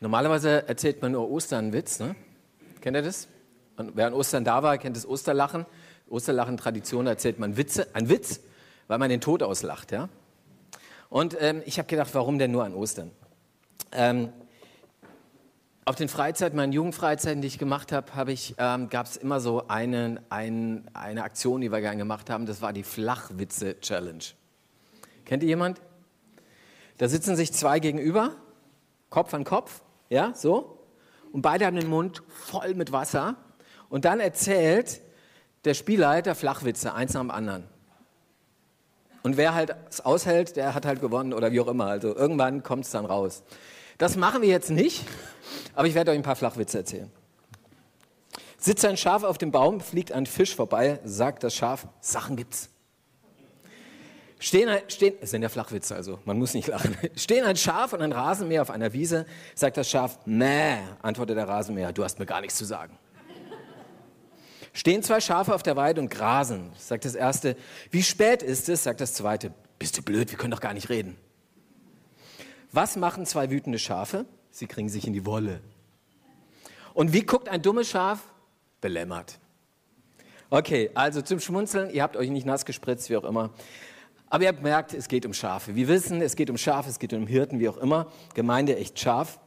Normalerweise erzählt man nur Ostern einen Witz, ne? Kennt ihr das? Und wer an Ostern da war, kennt das Osterlachen. Osterlachen-Tradition erzählt man Witze, einen Witz, weil man den Tod auslacht, ja? Und ähm, ich habe gedacht, warum denn nur an Ostern? Ähm, auf den Freizeiten, meinen Jugendfreizeiten, die ich gemacht habe, hab ähm, gab es immer so einen, einen, eine Aktion, die wir gerne gemacht haben. Das war die Flachwitze-Challenge. Kennt ihr jemand? Da sitzen sich zwei gegenüber, Kopf an Kopf, ja, so. Und beide haben den Mund voll mit Wasser. Und dann erzählt der Spielleiter Flachwitze, eins nach dem anderen. Und wer halt es aushält, der hat halt gewonnen oder wie auch immer. Also irgendwann kommt es dann raus. Das machen wir jetzt nicht, aber ich werde euch ein paar Flachwitze erzählen. Sitzt ein Schaf auf dem Baum, fliegt ein Fisch vorbei, sagt das Schaf, Sachen gibt's. Stehen, stehen, das sind ja Flachwitze, also man muss nicht lachen. Stehen ein Schaf und ein Rasenmäher auf einer Wiese, sagt das Schaf, Mäh, antwortet der Rasenmäher, du hast mir gar nichts zu sagen. Stehen zwei Schafe auf der Weide und grasen, sagt das erste. Wie spät ist es, sagt das zweite. Bist du blöd, wir können doch gar nicht reden. Was machen zwei wütende Schafe? Sie kriegen sich in die Wolle. Und wie guckt ein dummes Schaf? Belämmert. Okay, also zum Schmunzeln, ihr habt euch nicht nass gespritzt, wie auch immer. Aber ihr habt gemerkt, es geht um Schafe. Wir wissen, es geht um Schafe, es geht um Hirten, wie auch immer. Gemeinde echt scharf.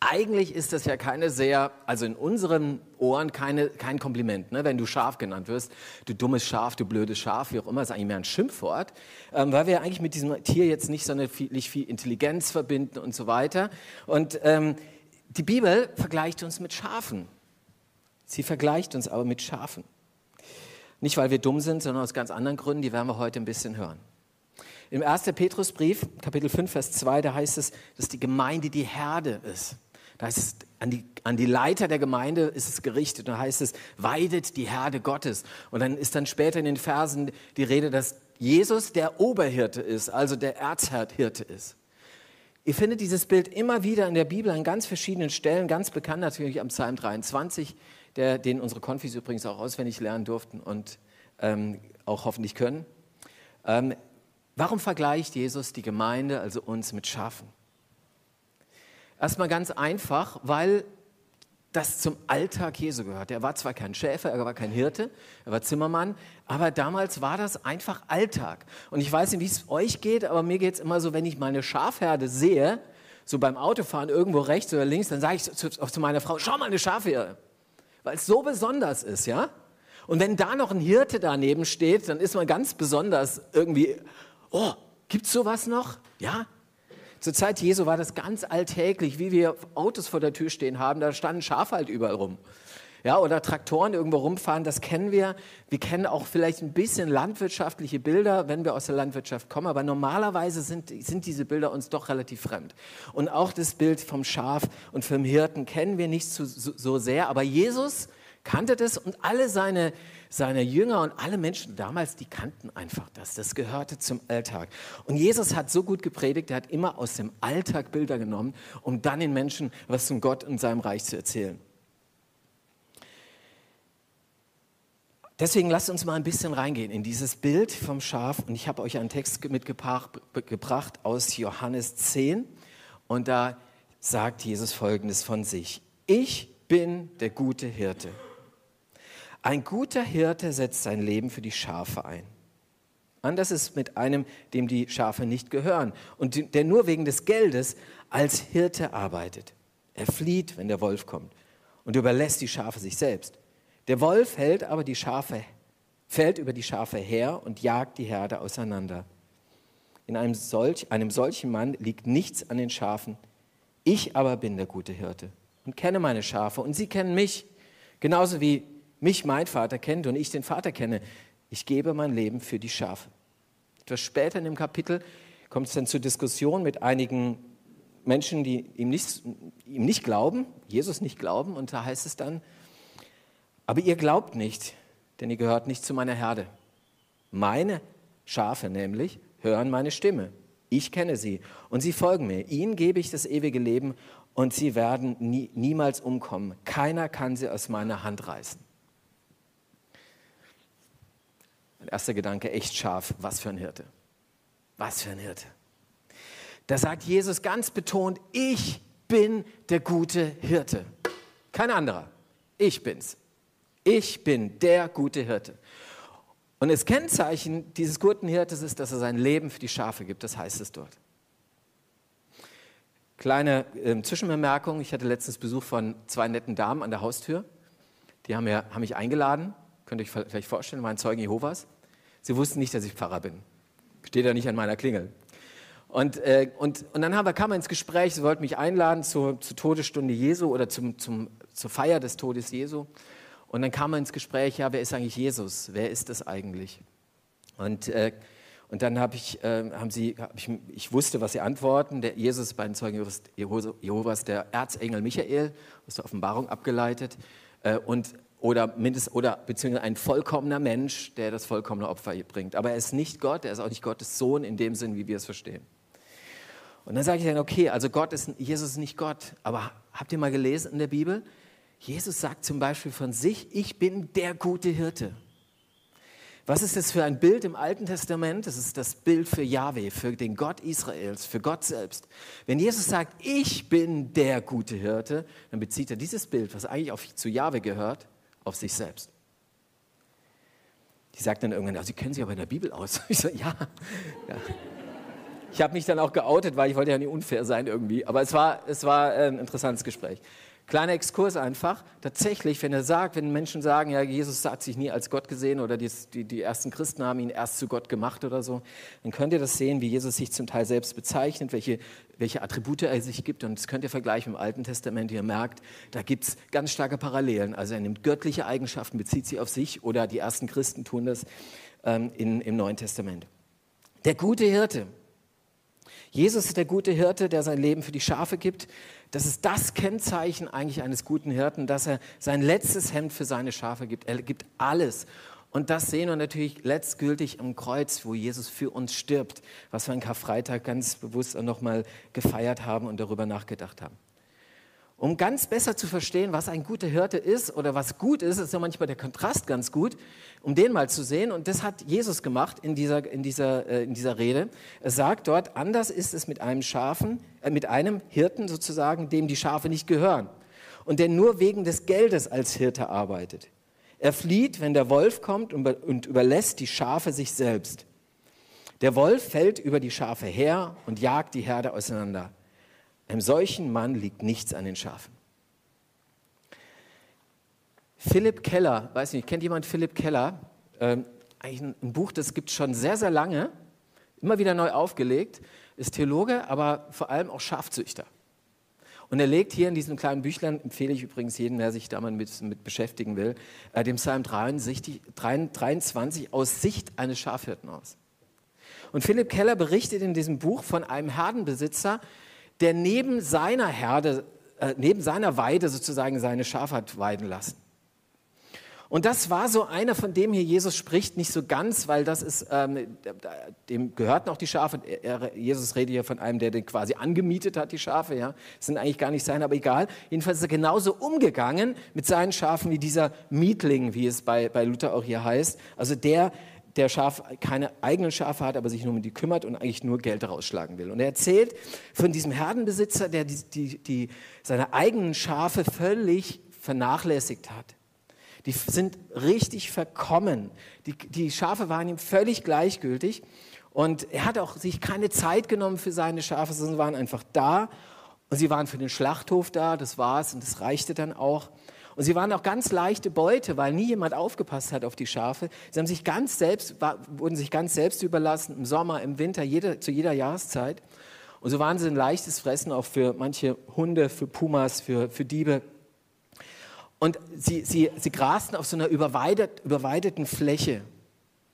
Eigentlich ist das ja keine sehr, also in unseren Ohren keine, kein Kompliment, ne? wenn du Schaf genannt wirst. Du dummes Schaf, du blödes Schaf, wie auch immer, ist eigentlich mehr ein Schimpfwort, ähm, weil wir eigentlich mit diesem Tier jetzt nicht so viel, viel Intelligenz verbinden und so weiter. Und ähm, die Bibel vergleicht uns mit Schafen. Sie vergleicht uns aber mit Schafen. Nicht, weil wir dumm sind, sondern aus ganz anderen Gründen, die werden wir heute ein bisschen hören. Im 1. Petrusbrief, Kapitel 5, Vers 2, da heißt es, dass die Gemeinde die Herde ist. Da heißt es, an die, an die Leiter der Gemeinde ist es gerichtet. Da heißt es, weidet die Herde Gottes. Und dann ist dann später in den Versen die Rede, dass Jesus der Oberhirte ist, also der Erzhirte ist. Ihr findet dieses Bild immer wieder in der Bibel an ganz verschiedenen Stellen, ganz bekannt natürlich am Psalm 23, der, den unsere Konfis übrigens auch auswendig lernen durften und ähm, auch hoffentlich können. Ähm, warum vergleicht Jesus die Gemeinde, also uns, mit Schafen? Erstmal ganz einfach, weil das zum Alltag Jesu gehört. Er war zwar kein Schäfer, er war kein Hirte, er war Zimmermann, aber damals war das einfach Alltag. Und ich weiß nicht, wie es euch geht, aber mir geht es immer so, wenn ich meine Schafherde sehe, so beim Autofahren irgendwo rechts oder links, dann sage ich zu, zu meiner Frau, schau mal eine Schafherde weil es so besonders ist, ja? Und wenn da noch ein Hirte daneben steht, dann ist man ganz besonders irgendwie, oh, gibt's sowas noch? Ja? Zur Zeit Jesu war das ganz alltäglich, wie wir Autos vor der Tür stehen haben, da standen Schafe halt überall rum. Ja, oder Traktoren irgendwo rumfahren, das kennen wir. Wir kennen auch vielleicht ein bisschen landwirtschaftliche Bilder, wenn wir aus der Landwirtschaft kommen, aber normalerweise sind, sind diese Bilder uns doch relativ fremd. Und auch das Bild vom Schaf und vom Hirten kennen wir nicht so, so, sehr, aber Jesus kannte das und alle seine, seine Jünger und alle Menschen damals, die kannten einfach das. Das gehörte zum Alltag. Und Jesus hat so gut gepredigt, er hat immer aus dem Alltag Bilder genommen, um dann den Menschen was von Gott und seinem Reich zu erzählen. Deswegen lasst uns mal ein bisschen reingehen in dieses Bild vom Schaf. Und ich habe euch einen Text mitgebracht aus Johannes 10. Und da sagt Jesus Folgendes von sich. Ich bin der gute Hirte. Ein guter Hirte setzt sein Leben für die Schafe ein. Anders ist mit einem, dem die Schafe nicht gehören und der nur wegen des Geldes als Hirte arbeitet. Er flieht, wenn der Wolf kommt und überlässt die Schafe sich selbst. Der Wolf hält aber die Schafe, fällt über die Schafe her und jagt die Herde auseinander. In einem, solch, einem solchen Mann liegt nichts an den Schafen. Ich aber bin der gute Hirte und kenne meine Schafe und sie kennen mich, genauso wie mich mein Vater kennt und ich den Vater kenne. Ich gebe mein Leben für die Schafe. Etwas später in dem Kapitel kommt es dann zur Diskussion mit einigen Menschen, die ihm nicht, ihm nicht glauben, Jesus nicht glauben. Und da heißt es dann, aber ihr glaubt nicht, denn ihr gehört nicht zu meiner Herde. Meine Schafe nämlich hören meine Stimme. Ich kenne sie und sie folgen mir. Ihnen gebe ich das ewige Leben und sie werden nie, niemals umkommen. Keiner kann sie aus meiner Hand reißen. Mein erster Gedanke, echt scharf, was für ein Hirte. Was für ein Hirte. Da sagt Jesus ganz betont, ich bin der gute Hirte. Kein anderer. Ich bin's. Ich bin der gute Hirte. Und das Kennzeichen dieses guten Hirtes ist, dass er sein Leben für die Schafe gibt. Das heißt es dort. Kleine äh, Zwischenbemerkung. Ich hatte letztens Besuch von zwei netten Damen an der Haustür. Die haben, mir, haben mich eingeladen. Könnt ihr euch vielleicht vorstellen, waren Zeugen Jehovas. Sie wussten nicht, dass ich Pfarrer bin. Steht ja nicht an meiner Klingel. Und, äh, und, und dann haben wir, kam wir ins Gespräch, sie wollten mich einladen zur, zur Todesstunde Jesu oder zum, zum, zur Feier des Todes Jesu. Und dann kam man ins Gespräch, ja, wer ist eigentlich Jesus? Wer ist das eigentlich? Und, äh, und dann habe ich, äh, haben sie, hab ich, ich wusste, was sie antworten. Der Jesus bei den Zeugen Jehovas, der Erzengel Michael, aus der Offenbarung abgeleitet. Äh, und, oder, mindest, oder beziehungsweise ein vollkommener Mensch, der das vollkommene Opfer bringt. Aber er ist nicht Gott, er ist auch nicht Gottes Sohn in dem Sinn, wie wir es verstehen. Und dann sage ich dann, okay, also Gott ist, Jesus ist nicht Gott. Aber habt ihr mal gelesen in der Bibel? Jesus sagt zum Beispiel von sich, ich bin der gute Hirte. Was ist das für ein Bild im Alten Testament? Das ist das Bild für Yahweh, für den Gott Israels, für Gott selbst. Wenn Jesus sagt, ich bin der gute Hirte, dann bezieht er dieses Bild, was eigentlich auf, zu Yahweh gehört, auf sich selbst. Die sagt dann irgendwann, ja, Sie kennen sich aber in der Bibel aus. Ich so, ja. ja. Ich habe mich dann auch geoutet, weil ich wollte ja nicht unfair sein irgendwie. Aber es war, es war ein interessantes Gespräch. Kleiner Exkurs einfach. Tatsächlich, wenn er sagt, wenn Menschen sagen, ja, Jesus hat sich nie als Gott gesehen oder die, die, die, ersten Christen haben ihn erst zu Gott gemacht oder so, dann könnt ihr das sehen, wie Jesus sich zum Teil selbst bezeichnet, welche, welche Attribute er sich gibt. Und das könnt ihr vergleichen im Alten Testament. Ihr merkt, da gibt es ganz starke Parallelen. Also er nimmt göttliche Eigenschaften, bezieht sie auf sich oder die ersten Christen tun das ähm, in, im Neuen Testament. Der gute Hirte. Jesus ist der gute Hirte, der sein Leben für die Schafe gibt. Das ist das Kennzeichen eigentlich eines guten Hirten, dass er sein letztes Hemd für seine Schafe gibt. Er gibt alles. Und das sehen wir natürlich letztgültig am Kreuz, wo Jesus für uns stirbt, was wir an Karfreitag ganz bewusst nochmal gefeiert haben und darüber nachgedacht haben. Um ganz besser zu verstehen, was ein guter Hirte ist oder was gut ist, ist ja manchmal der Kontrast ganz gut, um den mal zu sehen. Und das hat Jesus gemacht in dieser, in dieser, äh, in dieser Rede. Er sagt dort, anders ist es mit einem Schafen, äh, mit einem Hirten sozusagen, dem die Schafe nicht gehören und der nur wegen des Geldes als Hirte arbeitet. Er flieht, wenn der Wolf kommt und überlässt die Schafe sich selbst. Der Wolf fällt über die Schafe her und jagt die Herde auseinander. Einem solchen Mann liegt nichts an den Schafen. Philipp Keller, weiß nicht, kennt jemand Philipp Keller? Ähm, eigentlich ein, ein Buch, das gibt es schon sehr, sehr lange, immer wieder neu aufgelegt, ist Theologe, aber vor allem auch Schafzüchter. Und er legt hier in diesem kleinen Büchlein, empfehle ich übrigens jedem, der sich da mal mit, mit beschäftigen will, äh, dem Psalm 23, 23 aus Sicht eines Schafhirten aus. Und Philipp Keller berichtet in diesem Buch von einem Herdenbesitzer, der neben seiner Herde, äh, neben seiner Weide sozusagen seine Schafe hat weiden lassen. Und das war so einer, von dem hier Jesus spricht, nicht so ganz, weil das ist, ähm, dem gehörten auch die Schafe. Er, Jesus redet hier von einem, der den quasi angemietet hat, die Schafe, ja. Das sind eigentlich gar nicht seine, aber egal. Jedenfalls ist er genauso umgegangen mit seinen Schafen wie dieser Mietling, wie es bei, bei Luther auch hier heißt. Also der, der Schaf keine eigenen Schafe hat, aber sich nur um die kümmert und eigentlich nur Geld rausschlagen will. Und er erzählt von diesem Herdenbesitzer, der die, die, die, seine eigenen Schafe völlig vernachlässigt hat. Die sind richtig verkommen. Die, die Schafe waren ihm völlig gleichgültig. Und er hat auch sich keine Zeit genommen für seine Schafe, sondern waren einfach da. Und sie waren für den Schlachthof da, das war's und das reichte dann auch. Und sie waren auch ganz leichte Beute, weil nie jemand aufgepasst hat auf die Schafe. Sie haben sich ganz selbst, wurden sich ganz selbst überlassen, im Sommer, im Winter, jede, zu jeder Jahreszeit. Und so waren sie ein leichtes Fressen auch für manche Hunde, für Pumas, für, für Diebe. Und sie, sie, sie grasten auf so einer überweidet, überweideten Fläche.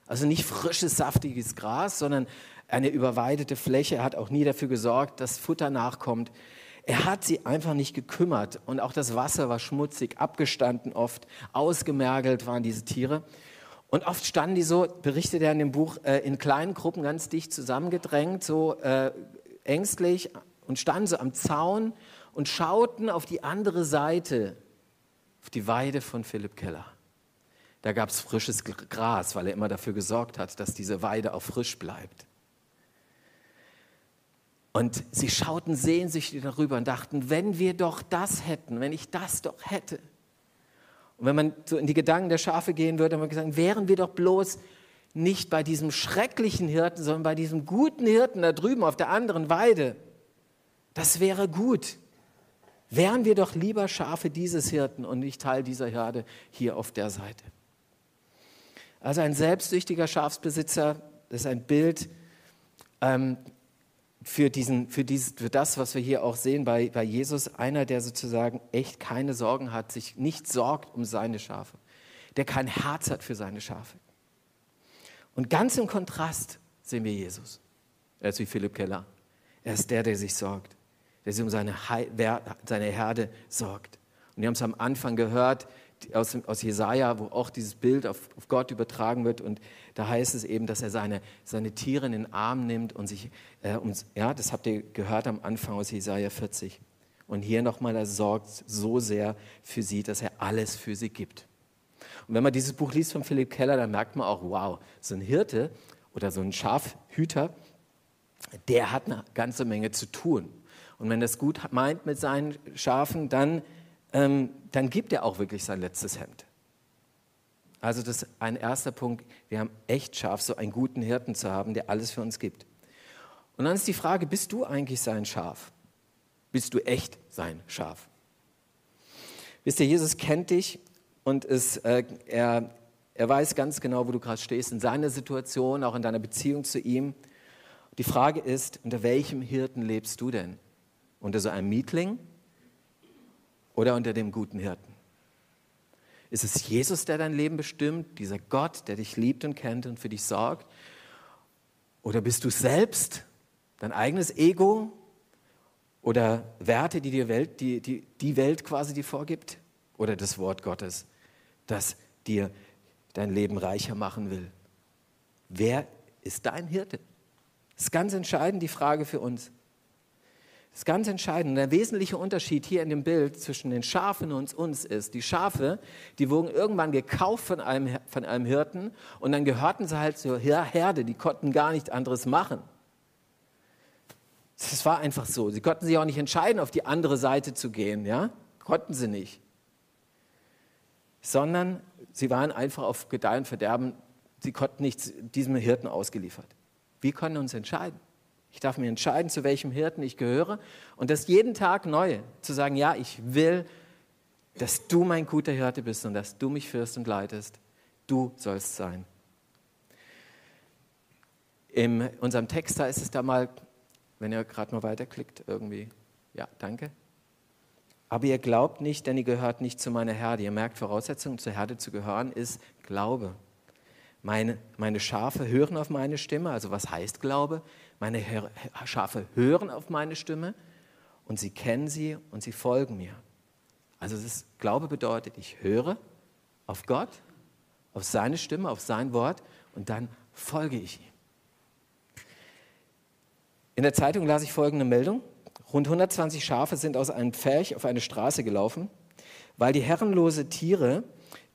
Also nicht frisches, saftiges Gras, sondern eine überweidete Fläche. Hat auch nie dafür gesorgt, dass Futter nachkommt. Er hat sie einfach nicht gekümmert und auch das Wasser war schmutzig, abgestanden oft, ausgemergelt waren diese Tiere. Und oft standen die so, berichtet er in dem Buch, äh, in kleinen Gruppen ganz dicht zusammengedrängt, so äh, ängstlich und standen so am Zaun und schauten auf die andere Seite, auf die Weide von Philipp Keller. Da gab es frisches Gras, weil er immer dafür gesorgt hat, dass diese Weide auch frisch bleibt. Und sie schauten sehnsüchtig darüber und dachten, wenn wir doch das hätten, wenn ich das doch hätte. Und wenn man so in die Gedanken der Schafe gehen würde, dann würde man sagen, wären wir doch bloß nicht bei diesem schrecklichen Hirten, sondern bei diesem guten Hirten da drüben auf der anderen Weide. Das wäre gut. Wären wir doch lieber Schafe dieses Hirten und nicht Teil dieser Herde hier auf der Seite. Also ein selbstsüchtiger Schafsbesitzer, das ist ein Bild ähm, für, diesen, für, dieses, für das, was wir hier auch sehen bei, bei Jesus. Einer, der sozusagen echt keine Sorgen hat, sich nicht sorgt um seine Schafe, der kein Herz hat für seine Schafe. Und ganz im Kontrast sehen wir Jesus. Er ist wie Philipp Keller. Er ist der, der sich sorgt, der sich um seine, seine Herde sorgt. Und wir haben es am Anfang gehört, aus, aus Jesaja, wo auch dieses Bild auf, auf, Gott übertragen wird. Und da heißt es eben, dass er seine, seine Tiere in den Arm nimmt und sich, äh, um, ja, das habt ihr gehört am Anfang aus Jesaja 40. Und hier nochmal, er sorgt so sehr für sie, dass er alles für sie gibt. Und wenn man dieses Buch liest von Philipp Keller, dann merkt man auch, wow, so ein Hirte oder so ein Schafhüter, der hat eine ganze Menge zu tun. Und wenn er es gut meint mit seinen Schafen, dann ähm, dann gibt er auch wirklich sein letztes Hemd. Also das ist ein erster Punkt. Wir haben echt scharf, so einen guten Hirten zu haben, der alles für uns gibt. Und dann ist die Frage, bist du eigentlich sein Schaf? Bist du echt sein Schaf? Wisst ihr, Jesus kennt dich und ist, äh, er, er weiß ganz genau, wo du gerade stehst, in seiner Situation, auch in deiner Beziehung zu ihm. Die Frage ist, unter welchem Hirten lebst du denn? Unter so einem Mietling oder unter dem guten Hirten? Ist es Jesus, der dein Leben bestimmt, dieser Gott, der dich liebt und kennt und für dich sorgt? Oder bist du selbst, dein eigenes Ego oder Werte, die die Welt, die, die, die Welt quasi dir vorgibt? Oder das Wort Gottes, das dir dein Leben reicher machen will? Wer ist dein Hirte? Das ist ganz entscheidend die Frage für uns. Das ist ganz entscheidend. Der wesentliche Unterschied hier in dem Bild zwischen den Schafen und uns ist, die Schafe, die wurden irgendwann gekauft von einem, von einem Hirten und dann gehörten sie halt zur Herde, die konnten gar nichts anderes machen. Das war einfach so. Sie konnten sich auch nicht entscheiden, auf die andere Seite zu gehen, ja? Konnten sie nicht. Sondern sie waren einfach auf Gedeih und Verderben, sie konnten nicht diesem Hirten ausgeliefert. Wir können uns entscheiden. Ich darf mir entscheiden, zu welchem Hirten ich gehöre und das jeden Tag neu zu sagen, ja, ich will, dass du mein guter Hirte bist und dass du mich führst und leitest. Du sollst sein. In unserem Text ist es da mal, wenn ihr gerade mal weiterklickt, irgendwie, ja, danke. Aber ihr glaubt nicht, denn ihr gehört nicht zu meiner Herde. Ihr merkt, Voraussetzung, zur Herde zu gehören, ist Glaube. Meine, meine Schafe hören auf meine Stimme. Also was heißt Glaube? Meine Schafe hören auf meine Stimme und sie kennen sie und sie folgen mir. Also das Glaube bedeutet, ich höre auf Gott, auf seine Stimme, auf sein Wort und dann folge ich ihm. In der Zeitung las ich folgende Meldung. Rund 120 Schafe sind aus einem Pferch auf eine Straße gelaufen, weil die herrenlose Tiere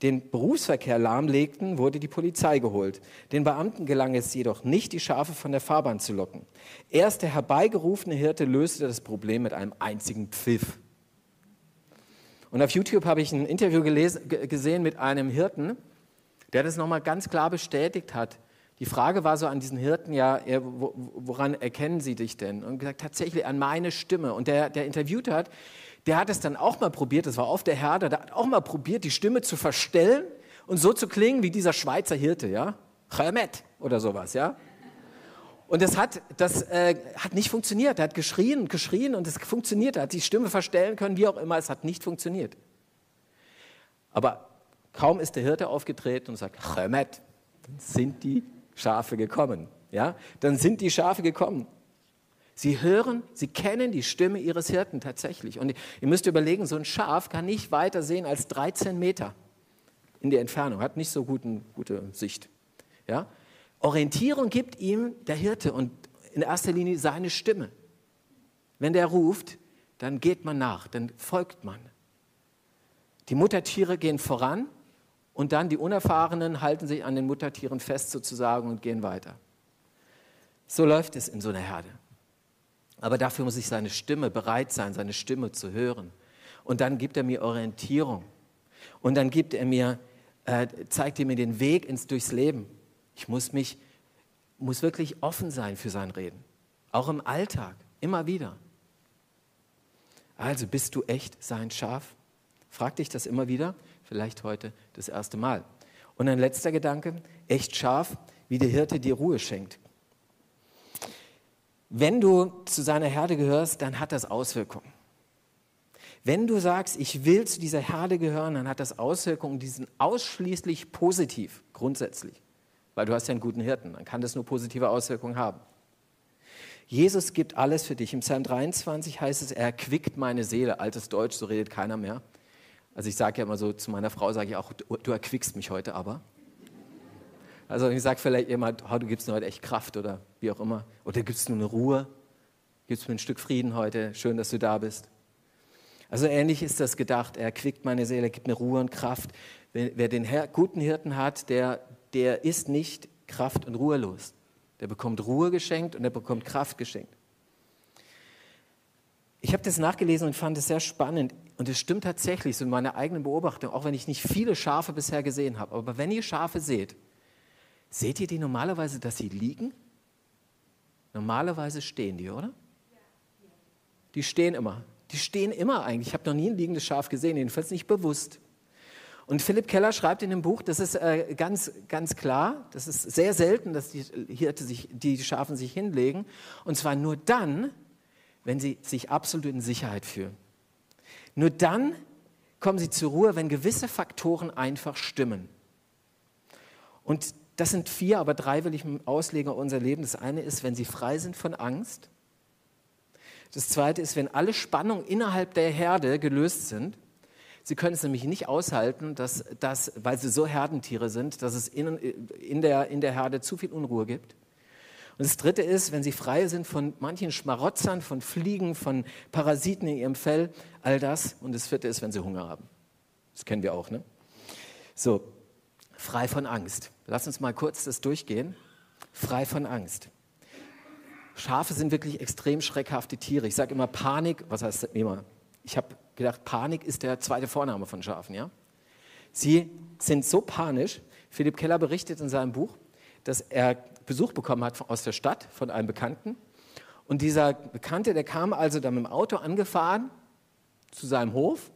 den Berufsverkehr lahmlegten, wurde die Polizei geholt. Den Beamten gelang es jedoch nicht, die Schafe von der Fahrbahn zu locken. Erst der herbeigerufene Hirte löste das Problem mit einem einzigen Pfiff. Und auf YouTube habe ich ein Interview gelesen, gesehen mit einem Hirten, der das nochmal ganz klar bestätigt hat. Die Frage war so an diesen Hirten, ja, woran erkennen Sie dich denn? Und gesagt, tatsächlich an meine Stimme. Und der, der interviewt hat, der hat es dann auch mal probiert, das war auf der Herde, der hat auch mal probiert, die Stimme zu verstellen und so zu klingen wie dieser Schweizer Hirte, ja? Chemet oder sowas, ja? Und das hat, das äh, hat nicht funktioniert. Er hat geschrien und geschrien und es funktioniert. Er hat die Stimme verstellen können, wie auch immer. Es hat nicht funktioniert. Aber kaum ist der Hirte aufgetreten und sagt, Chemet, dann sind die Schafe gekommen. Ja? Dann sind die Schafe gekommen. Sie hören, sie kennen die Stimme ihres Hirten tatsächlich. Und ihr müsst überlegen, so ein Schaf kann nicht weiter sehen als 13 Meter in der Entfernung, hat nicht so guten, gute Sicht. Ja? Orientierung gibt ihm der Hirte und in erster Linie seine Stimme. Wenn der ruft, dann geht man nach, dann folgt man. Die Muttertiere gehen voran und dann die Unerfahrenen halten sich an den Muttertieren fest sozusagen und gehen weiter. So läuft es in so einer Herde. Aber dafür muss ich seine Stimme bereit sein, seine Stimme zu hören. Und dann gibt er mir Orientierung. Und dann gibt er mir, äh, zeigt er mir den Weg ins, durchs Leben. Ich muss mich, muss wirklich offen sein für sein Reden. Auch im Alltag, immer wieder. Also bist du echt sein Schaf? Frag dich das immer wieder, vielleicht heute das erste Mal. Und ein letzter Gedanke, echt scharf, wie der Hirte dir Ruhe schenkt. Wenn du zu seiner Herde gehörst, dann hat das Auswirkungen. Wenn du sagst, ich will zu dieser Herde gehören, dann hat das Auswirkungen, die sind ausschließlich positiv, grundsätzlich. Weil du hast ja einen guten Hirten, dann kann das nur positive Auswirkungen haben. Jesus gibt alles für dich. Im Psalm 23 heißt es, er erquickt meine Seele. Altes Deutsch, so redet keiner mehr. Also ich sage ja immer so, zu meiner Frau sage ich auch, du erquickst mich heute aber. Also ich sage vielleicht jemand, oh, du gibst mir heute echt Kraft oder wie auch immer. Oder gibst du eine Ruhe, gibst mir ein Stück Frieden heute, schön, dass du da bist. Also ähnlich ist das gedacht, er quickt meine Seele, gibt mir Ruhe und Kraft. Wer den guten Hirten hat, der, der ist nicht kraft- und ruhelos. Der bekommt Ruhe geschenkt und er bekommt Kraft geschenkt. Ich habe das nachgelesen und fand es sehr spannend. Und es stimmt tatsächlich, so in meiner eigenen Beobachtung, auch wenn ich nicht viele Schafe bisher gesehen habe. Aber wenn ihr Schafe seht, seht ihr die normalerweise, dass sie liegen? Normalerweise stehen die, oder? Die stehen immer. Die stehen immer eigentlich. Ich habe noch nie ein liegendes Schaf gesehen, jedenfalls nicht bewusst. Und Philipp Keller schreibt in dem Buch, das ist äh, ganz, ganz klar, das ist sehr selten, dass die Hirte sich, die Schafen sich hinlegen. Und zwar nur dann, wenn sie sich absolut in Sicherheit fühlen. Nur dann kommen sie zur Ruhe, wenn gewisse Faktoren einfach stimmen. Und das sind vier, aber drei will ich auslegen auf unser Leben. Das eine ist, wenn sie frei sind von Angst. Das zweite ist, wenn alle Spannungen innerhalb der Herde gelöst sind. Sie können es nämlich nicht aushalten, dass, dass, weil sie so Herdentiere sind, dass es in, in, der, in der Herde zu viel Unruhe gibt. Und das Dritte ist, wenn sie frei sind von manchen Schmarotzern, von Fliegen, von Parasiten in ihrem Fell, all das. Und das Vierte ist, wenn sie Hunger haben. Das kennen wir auch, ne? So, frei von Angst. Lass uns mal kurz das durchgehen. Frei von Angst. Schafe sind wirklich extrem schreckhafte Tiere. Ich sage immer Panik, was heißt immer? Ich habe gedacht, Panik ist der zweite Vorname von Schafen, ja? Sie sind so panisch. Philipp Keller berichtet in seinem Buch, dass er Besuch bekommen hat aus der Stadt von einem Bekannten. Und dieser Bekannte, der kam also dann mit dem Auto angefahren zu seinem Hof.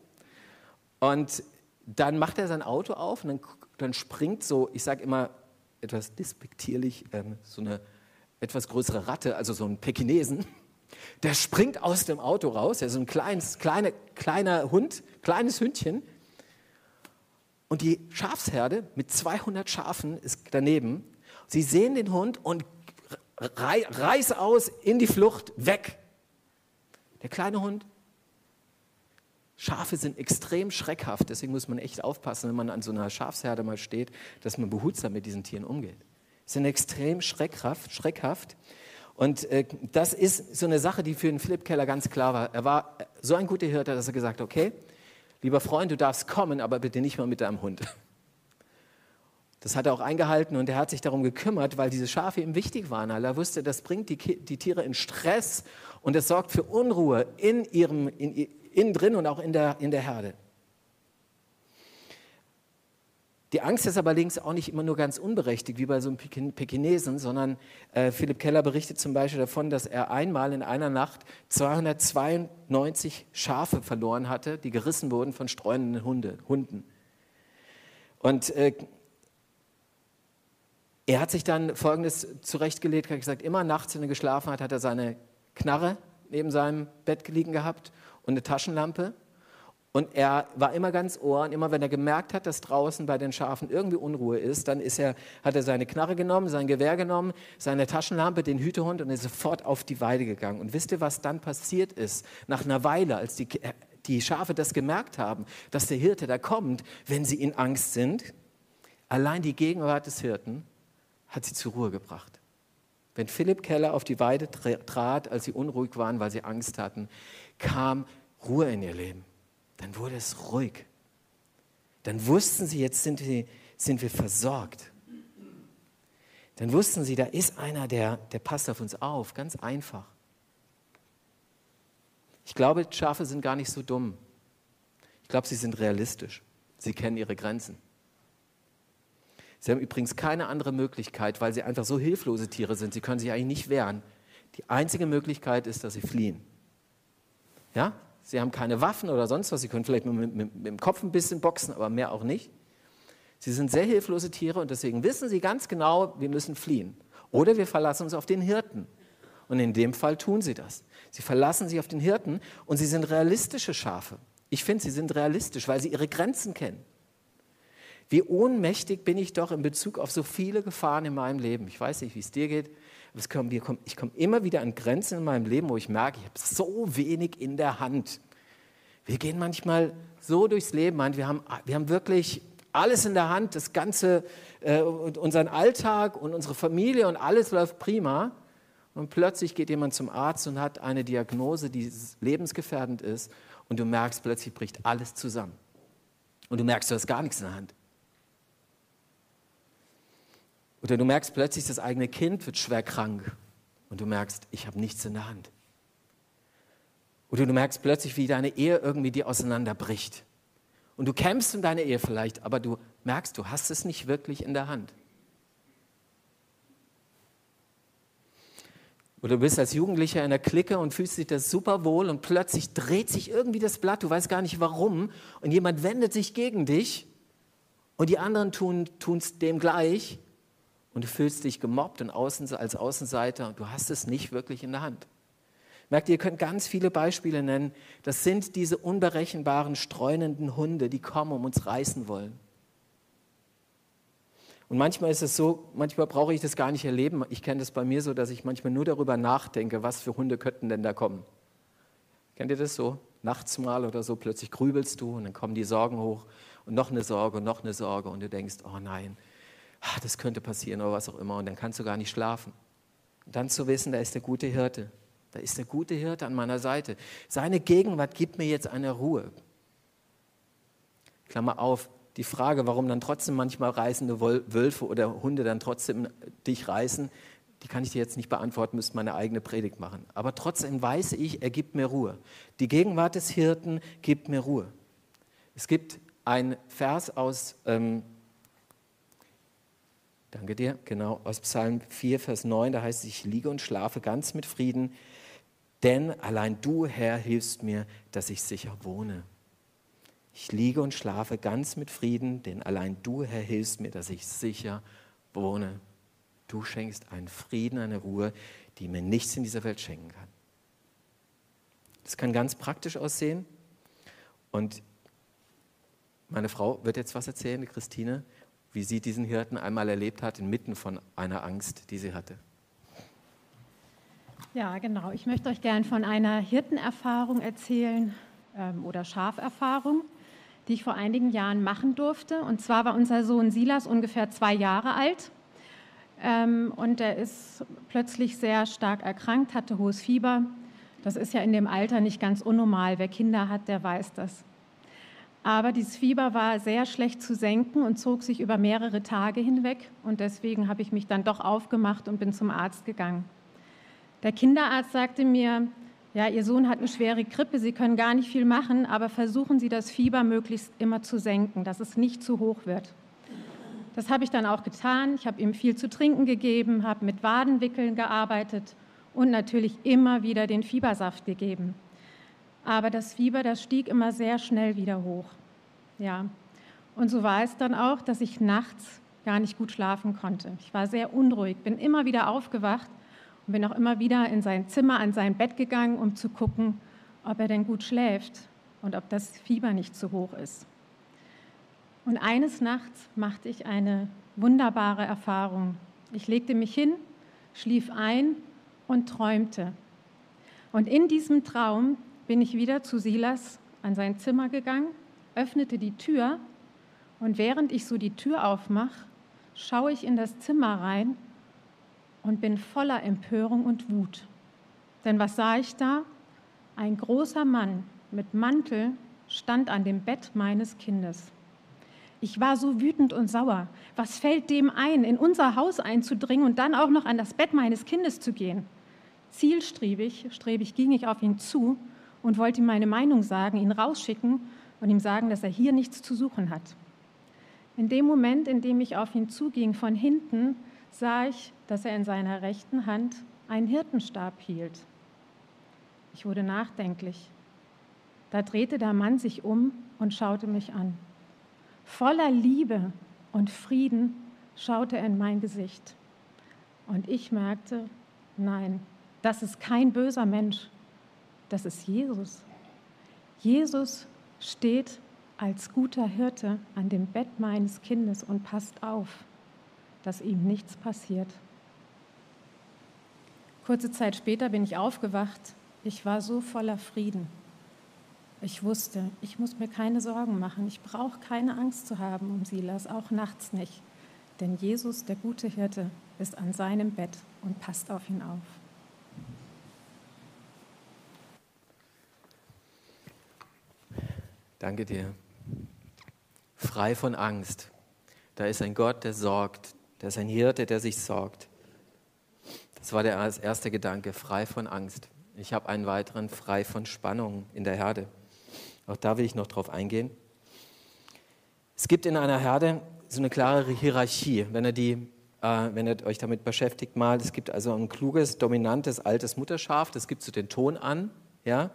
Und dann macht er sein Auto auf und dann, dann springt so, ich sage immer etwas despektierlich, ähm, so eine etwas größere Ratte, also so ein Pekinesen, der springt aus dem Auto raus, ist so ein kleines, kleine, kleiner Hund, kleines Hündchen. Und die Schafsherde mit 200 Schafen ist daneben Sie sehen den Hund und reiß aus in die Flucht, weg. Der kleine Hund. Schafe sind extrem schreckhaft, deswegen muss man echt aufpassen, wenn man an so einer Schafsherde mal steht, dass man behutsam mit diesen Tieren umgeht. Sie sind extrem schreckhaft, schreckhaft. Und äh, das ist so eine Sache, die für den Philipp Keller ganz klar war. Er war so ein guter Hirte, dass er gesagt hat, okay, lieber Freund, du darfst kommen, aber bitte nicht mal mit deinem Hund. Das hat er auch eingehalten und er hat sich darum gekümmert, weil diese Schafe ihm wichtig waren. Er wusste, das bringt die, die Tiere in Stress und es sorgt für Unruhe in ihrem, in, innen drin und auch in der, in der Herde. Die Angst ist aber links auch nicht immer nur ganz unberechtigt, wie bei so einem Pekinesen, sondern äh, Philipp Keller berichtet zum Beispiel davon, dass er einmal in einer Nacht 292 Schafe verloren hatte, die gerissen wurden von streunenden Hunde, Hunden. Und äh, er hat sich dann Folgendes zurechtgelegt, hat gesagt, immer nachts, wenn er geschlafen hat, hat er seine Knarre neben seinem Bett liegen gehabt und eine Taschenlampe. Und er war immer ganz ohr und immer wenn er gemerkt hat, dass draußen bei den Schafen irgendwie Unruhe ist, dann ist er, hat er seine Knarre genommen, sein Gewehr genommen, seine Taschenlampe, den Hütehund und ist sofort auf die Weide gegangen. Und wisst ihr, was dann passiert ist? Nach einer Weile, als die, die Schafe das gemerkt haben, dass der Hirte da kommt, wenn sie in Angst sind, allein die Gegenwart des Hirten hat sie zur Ruhe gebracht. Wenn Philipp Keller auf die Weide trat, als sie unruhig waren, weil sie Angst hatten, kam Ruhe in ihr Leben. Dann wurde es ruhig. Dann wussten sie, jetzt sind wir, sind wir versorgt. Dann wussten sie, da ist einer, der, der passt auf uns auf, ganz einfach. Ich glaube, Schafe sind gar nicht so dumm. Ich glaube, sie sind realistisch. Sie kennen ihre Grenzen. Sie haben übrigens keine andere Möglichkeit, weil sie einfach so hilflose Tiere sind. Sie können sich eigentlich nicht wehren. Die einzige Möglichkeit ist, dass sie fliehen. Ja? Sie haben keine Waffen oder sonst was. Sie können vielleicht mit, mit, mit dem Kopf ein bisschen boxen, aber mehr auch nicht. Sie sind sehr hilflose Tiere und deswegen wissen sie ganz genau, wir müssen fliehen. Oder wir verlassen uns auf den Hirten. Und in dem Fall tun sie das. Sie verlassen sich auf den Hirten und sie sind realistische Schafe. Ich finde, sie sind realistisch, weil sie ihre Grenzen kennen. Wie ohnmächtig bin ich doch in Bezug auf so viele Gefahren in meinem Leben. Ich weiß nicht, wie es dir geht, aber ich komme immer wieder an Grenzen in meinem Leben, wo ich merke, ich habe so wenig in der Hand. Wir gehen manchmal so durchs Leben, wir haben, wir haben wirklich alles in der Hand, das Ganze, äh, unseren Alltag und unsere Familie und alles läuft prima. Und plötzlich geht jemand zum Arzt und hat eine Diagnose, die lebensgefährdend ist. Und du merkst, plötzlich bricht alles zusammen. Und du merkst, du hast gar nichts in der Hand. Oder du merkst plötzlich, das eigene Kind wird schwer krank. Und du merkst, ich habe nichts in der Hand. Oder du merkst plötzlich, wie deine Ehe irgendwie dir auseinanderbricht. Und du kämpfst um deine Ehe vielleicht, aber du merkst, du hast es nicht wirklich in der Hand. Oder du bist als Jugendlicher in der Clique und fühlst dich das super wohl und plötzlich dreht sich irgendwie das Blatt, du weißt gar nicht warum, und jemand wendet sich gegen dich und die anderen tun es dem gleich und du fühlst dich gemobbt und als Außenseiter und du hast es nicht wirklich in der Hand. Merkt ihr, ihr könnt ganz viele Beispiele nennen. Das sind diese unberechenbaren, streunenden Hunde, die kommen, um uns reißen wollen. Und manchmal ist es so, manchmal brauche ich das gar nicht erleben. Ich kenne das bei mir so, dass ich manchmal nur darüber nachdenke, was für Hunde könnten denn da kommen. Kennt ihr das so? Nachts mal oder so, plötzlich grübelst du und dann kommen die Sorgen hoch und noch eine Sorge und noch eine Sorge und du denkst, oh nein, ah, das könnte passieren oder was auch immer und dann kannst du gar nicht schlafen. Und dann zu wissen, da ist der gute Hirte, da ist der gute Hirte an meiner Seite. Seine Gegenwart gibt mir jetzt eine Ruhe. Klammer auf, die Frage, warum dann trotzdem manchmal reißende Wölfe oder Hunde dann trotzdem dich reißen, die kann ich dir jetzt nicht beantworten, müsste meine eigene Predigt machen. Aber trotzdem weiß ich, er gibt mir Ruhe. Die Gegenwart des Hirten gibt mir Ruhe. Es gibt ein Vers aus, ähm, danke dir, genau, aus Psalm 4, Vers 9, da heißt es, ich liege und schlafe ganz mit Frieden, denn allein du, Herr, hilfst mir, dass ich sicher wohne. Ich liege und schlafe ganz mit Frieden, denn allein du, Herr, hilfst mir, dass ich sicher wohne. Du schenkst einen Frieden, eine Ruhe, die mir nichts in dieser Welt schenken kann. Das kann ganz praktisch aussehen. Und meine Frau wird jetzt was erzählen, Christine, wie sie diesen Hirten einmal erlebt hat, inmitten von einer Angst, die sie hatte. Ja, genau. Ich möchte euch gern von einer Hirtenerfahrung erzählen ähm, oder Schaferfahrung die ich vor einigen Jahren machen durfte. Und zwar war unser Sohn Silas ungefähr zwei Jahre alt. Ähm, und er ist plötzlich sehr stark erkrankt, hatte hohes Fieber. Das ist ja in dem Alter nicht ganz unnormal. Wer Kinder hat, der weiß das. Aber dieses Fieber war sehr schlecht zu senken und zog sich über mehrere Tage hinweg. Und deswegen habe ich mich dann doch aufgemacht und bin zum Arzt gegangen. Der Kinderarzt sagte mir, ja, Ihr Sohn hat eine schwere Grippe, Sie können gar nicht viel machen, aber versuchen Sie das Fieber möglichst immer zu senken, dass es nicht zu hoch wird. Das habe ich dann auch getan. Ich habe ihm viel zu trinken gegeben, habe mit Wadenwickeln gearbeitet und natürlich immer wieder den Fiebersaft gegeben. Aber das Fieber, das stieg immer sehr schnell wieder hoch. Ja. Und so war es dann auch, dass ich nachts gar nicht gut schlafen konnte. Ich war sehr unruhig, bin immer wieder aufgewacht und bin auch immer wieder in sein Zimmer, an sein Bett gegangen, um zu gucken, ob er denn gut schläft und ob das Fieber nicht zu hoch ist. Und eines Nachts machte ich eine wunderbare Erfahrung. Ich legte mich hin, schlief ein und träumte. Und in diesem Traum bin ich wieder zu Silas an sein Zimmer gegangen, öffnete die Tür und während ich so die Tür aufmache, schaue ich in das Zimmer rein und bin voller Empörung und Wut. Denn was sah ich da? Ein großer Mann mit Mantel stand an dem Bett meines Kindes. Ich war so wütend und sauer. Was fällt dem ein, in unser Haus einzudringen und dann auch noch an das Bett meines Kindes zu gehen? Zielstrebig strebig ging ich auf ihn zu und wollte ihm meine Meinung sagen, ihn rausschicken und ihm sagen, dass er hier nichts zu suchen hat. In dem Moment, in dem ich auf ihn zuging von hinten, sah ich, dass er in seiner rechten Hand einen Hirtenstab hielt. Ich wurde nachdenklich. Da drehte der Mann sich um und schaute mich an. Voller Liebe und Frieden schaute er in mein Gesicht. Und ich merkte, nein, das ist kein böser Mensch, das ist Jesus. Jesus steht als guter Hirte an dem Bett meines Kindes und passt auf, dass ihm nichts passiert. Kurze Zeit später bin ich aufgewacht. Ich war so voller Frieden. Ich wusste, ich muss mir keine Sorgen machen. Ich brauche keine Angst zu haben um Silas, auch nachts nicht. Denn Jesus, der gute Hirte, ist an seinem Bett und passt auf ihn auf. Danke dir. Frei von Angst. Da ist ein Gott, der sorgt. Da ist ein Hirte, der sich sorgt. Das war der erste Gedanke, frei von Angst. Ich habe einen weiteren, frei von Spannung in der Herde. Auch da will ich noch drauf eingehen. Es gibt in einer Herde so eine klare Hierarchie. Wenn ihr, die, äh, wenn ihr euch damit beschäftigt, mal, es gibt also ein kluges, dominantes, altes Mutterschaf, das gibt so den Ton an, ja,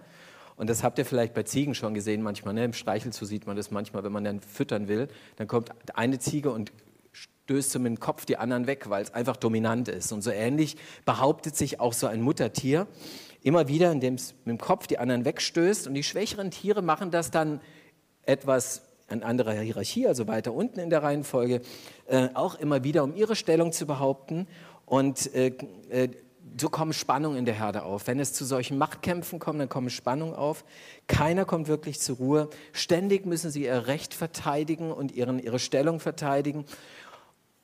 und das habt ihr vielleicht bei Ziegen schon gesehen manchmal. Ne? Im Streichelzoo sieht man das manchmal, wenn man dann füttern will. Dann kommt eine Ziege und stößt mit dem Kopf die anderen weg, weil es einfach dominant ist. Und so ähnlich behauptet sich auch so ein Muttertier immer wieder, indem es mit dem Kopf die anderen wegstößt. Und die schwächeren Tiere machen das dann etwas an anderer Hierarchie, also weiter unten in der Reihenfolge, äh, auch immer wieder, um ihre Stellung zu behaupten. Und äh, äh, so kommen Spannungen in der Herde auf. Wenn es zu solchen Machtkämpfen kommt, dann kommen Spannungen auf. Keiner kommt wirklich zur Ruhe. Ständig müssen sie ihr Recht verteidigen und ihren, ihre Stellung verteidigen.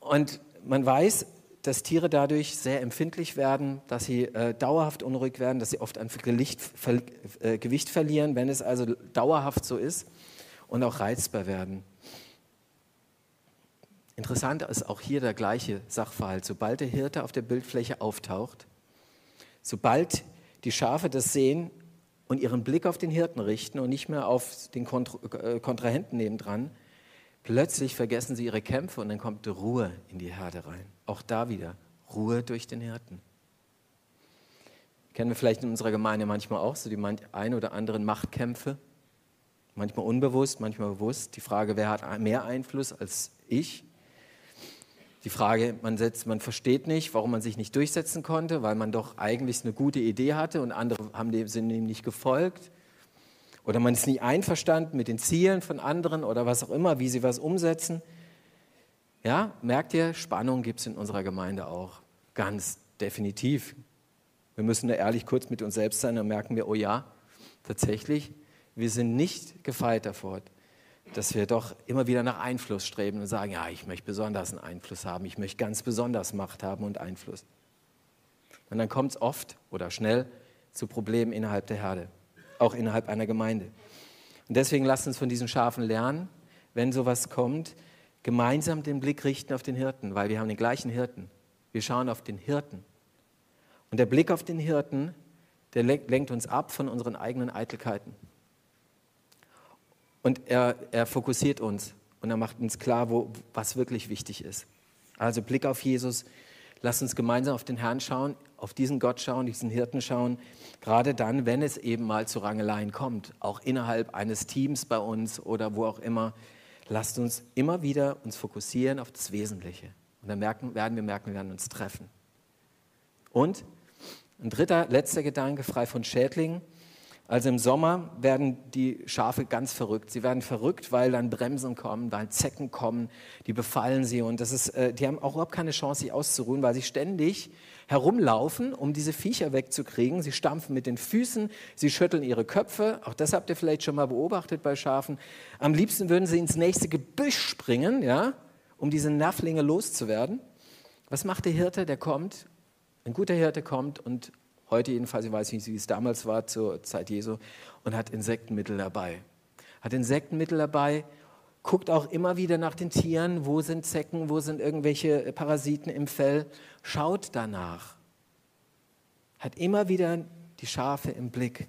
Und man weiß, dass Tiere dadurch sehr empfindlich werden, dass sie äh, dauerhaft unruhig werden, dass sie oft an Gewicht, ver, äh, Gewicht verlieren, wenn es also dauerhaft so ist und auch reizbar werden. Interessant ist auch hier der gleiche Sachverhalt. Sobald der Hirte auf der Bildfläche auftaucht, sobald die Schafe das sehen und ihren Blick auf den Hirten richten und nicht mehr auf den äh, Kontrahenten nebendran, plötzlich vergessen sie ihre Kämpfe und dann kommt Ruhe in die Herde rein. Auch da wieder Ruhe durch den Hirten. Kennen wir vielleicht in unserer Gemeinde manchmal auch so die ein oder anderen Machtkämpfe, manchmal unbewusst, manchmal bewusst. Die Frage, wer hat mehr Einfluss als ich? Die Frage, man, setzt, man versteht nicht, warum man sich nicht durchsetzen konnte, weil man doch eigentlich eine gute Idee hatte und andere haben dem, sind ihm nicht gefolgt. Oder man ist nie einverstanden mit den Zielen von anderen oder was auch immer, wie sie was umsetzen. Ja, merkt ihr, Spannung gibt es in unserer Gemeinde auch. Ganz definitiv. Wir müssen da ehrlich kurz mit uns selbst sein, dann merken wir, oh ja, tatsächlich, wir sind nicht gefeit davor, dass wir doch immer wieder nach Einfluss streben und sagen, ja, ich möchte besonders einen Einfluss haben, ich möchte ganz besonders Macht haben und Einfluss. Und dann kommt es oft oder schnell zu Problemen innerhalb der Herde, auch innerhalb einer Gemeinde. Und deswegen lasst uns von diesen Schafen lernen, wenn sowas kommt, gemeinsam den Blick richten auf den Hirten, weil wir haben den gleichen Hirten. Wir schauen auf den Hirten. Und der Blick auf den Hirten, der lenkt uns ab von unseren eigenen Eitelkeiten. Und er, er fokussiert uns und er macht uns klar, wo, was wirklich wichtig ist. Also Blick auf Jesus. Lass uns gemeinsam auf den Herrn schauen, auf diesen Gott schauen, diesen Hirten schauen. Gerade dann, wenn es eben mal zu Rangeleien kommt, auch innerhalb eines Teams bei uns oder wo auch immer. Lasst uns immer wieder uns fokussieren auf das Wesentliche. Und dann merken, werden wir merken, wir werden uns treffen. Und ein dritter, letzter Gedanke, frei von Schädlingen. Also im Sommer werden die Schafe ganz verrückt. Sie werden verrückt, weil dann Bremsen kommen, weil Zecken kommen, die befallen sie und das ist, äh, die haben auch überhaupt keine Chance, sich auszuruhen, weil sie ständig herumlaufen, um diese Viecher wegzukriegen. Sie stampfen mit den Füßen, sie schütteln ihre Köpfe. Auch das habt ihr vielleicht schon mal beobachtet bei Schafen. Am liebsten würden sie ins nächste Gebüsch springen, ja, um diese Nervlinge loszuwerden. Was macht der Hirte? Der kommt, ein guter Hirte kommt und heute jedenfalls, ich weiß nicht, wie es damals war zur Zeit Jesu, und hat Insektenmittel dabei. Hat Insektenmittel dabei, guckt auch immer wieder nach den Tieren, wo sind Zecken, wo sind irgendwelche Parasiten im Fell, schaut danach. Hat immer wieder die Schafe im Blick.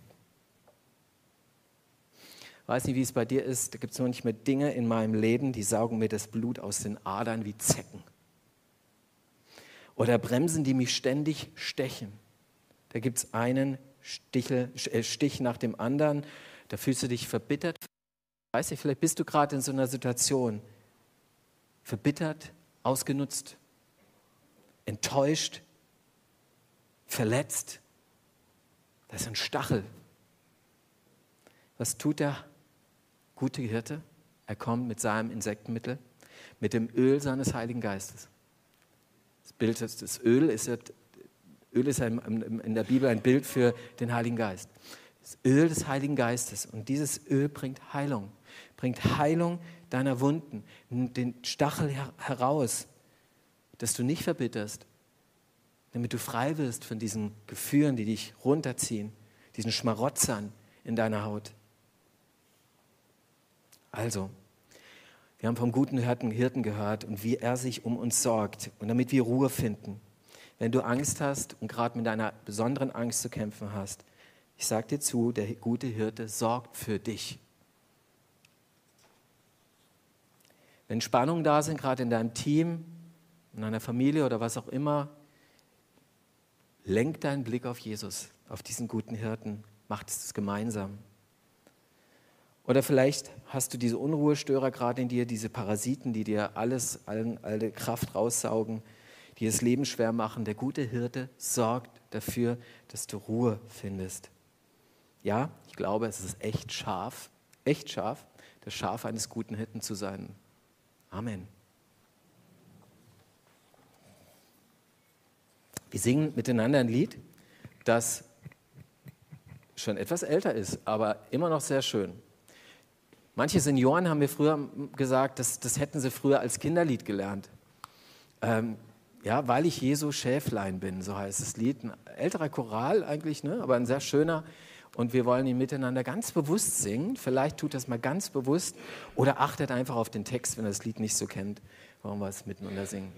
weiß nicht, wie es bei dir ist, da gibt es manchmal Dinge in meinem Leben, die saugen mir das Blut aus den Adern wie Zecken. Oder Bremsen, die mich ständig stechen. Da gibt es einen Stichel, äh, Stich nach dem anderen, da fühlst du dich verbittert. Weiß nicht, vielleicht bist du gerade in so einer Situation, verbittert, ausgenutzt, enttäuscht, verletzt. Das ist ein Stachel. Was tut der gute Hirte? Er kommt mit seinem Insektenmittel, mit dem Öl seines Heiligen Geistes. Das Bild ist, das Öl ist, Öl ist in der Bibel ein Bild für den Heiligen Geist. Das Öl des Heiligen Geistes. Und dieses Öl bringt Heilung. Bringt Heilung deiner Wunden. Den Stachel heraus, dass du nicht verbitterst, damit du frei wirst von diesen Gefühlen, die dich runterziehen, diesen Schmarotzern in deiner Haut. Also, wir haben vom guten Hirten gehört und wie er sich um uns sorgt und damit wir Ruhe finden. Wenn du Angst hast und gerade mit einer besonderen Angst zu kämpfen hast, ich sage dir zu, der gute Hirte sorgt für dich. Wenn Spannungen da sind, gerade in deinem Team, in deiner Familie oder was auch immer, lenk deinen Blick auf Jesus, auf diesen guten Hirten. Macht es gemeinsam. Oder vielleicht hast du diese Unruhestörer gerade in dir, diese Parasiten, die dir alles, alle Kraft raussaugen, die das Leben schwer machen. Der gute Hirte sorgt dafür, dass du Ruhe findest. Ja, ich glaube, es ist echt scharf, echt scharf, das Schaf eines guten Hirten zu sein. Amen. Wir singen miteinander ein Lied, das schon etwas älter ist, aber immer noch sehr schön. Manche Senioren haben mir früher gesagt, das, das hätten sie früher als Kinderlied gelernt. Ähm, ja, weil ich Jesu Schäflein bin, so heißt das Lied. Ein älterer Choral eigentlich, ne? aber ein sehr schöner. Und wir wollen ihn miteinander ganz bewusst singen. Vielleicht tut das mal ganz bewusst oder achtet einfach auf den Text, wenn ihr das Lied nicht so kennt. Wollen wir es miteinander singen?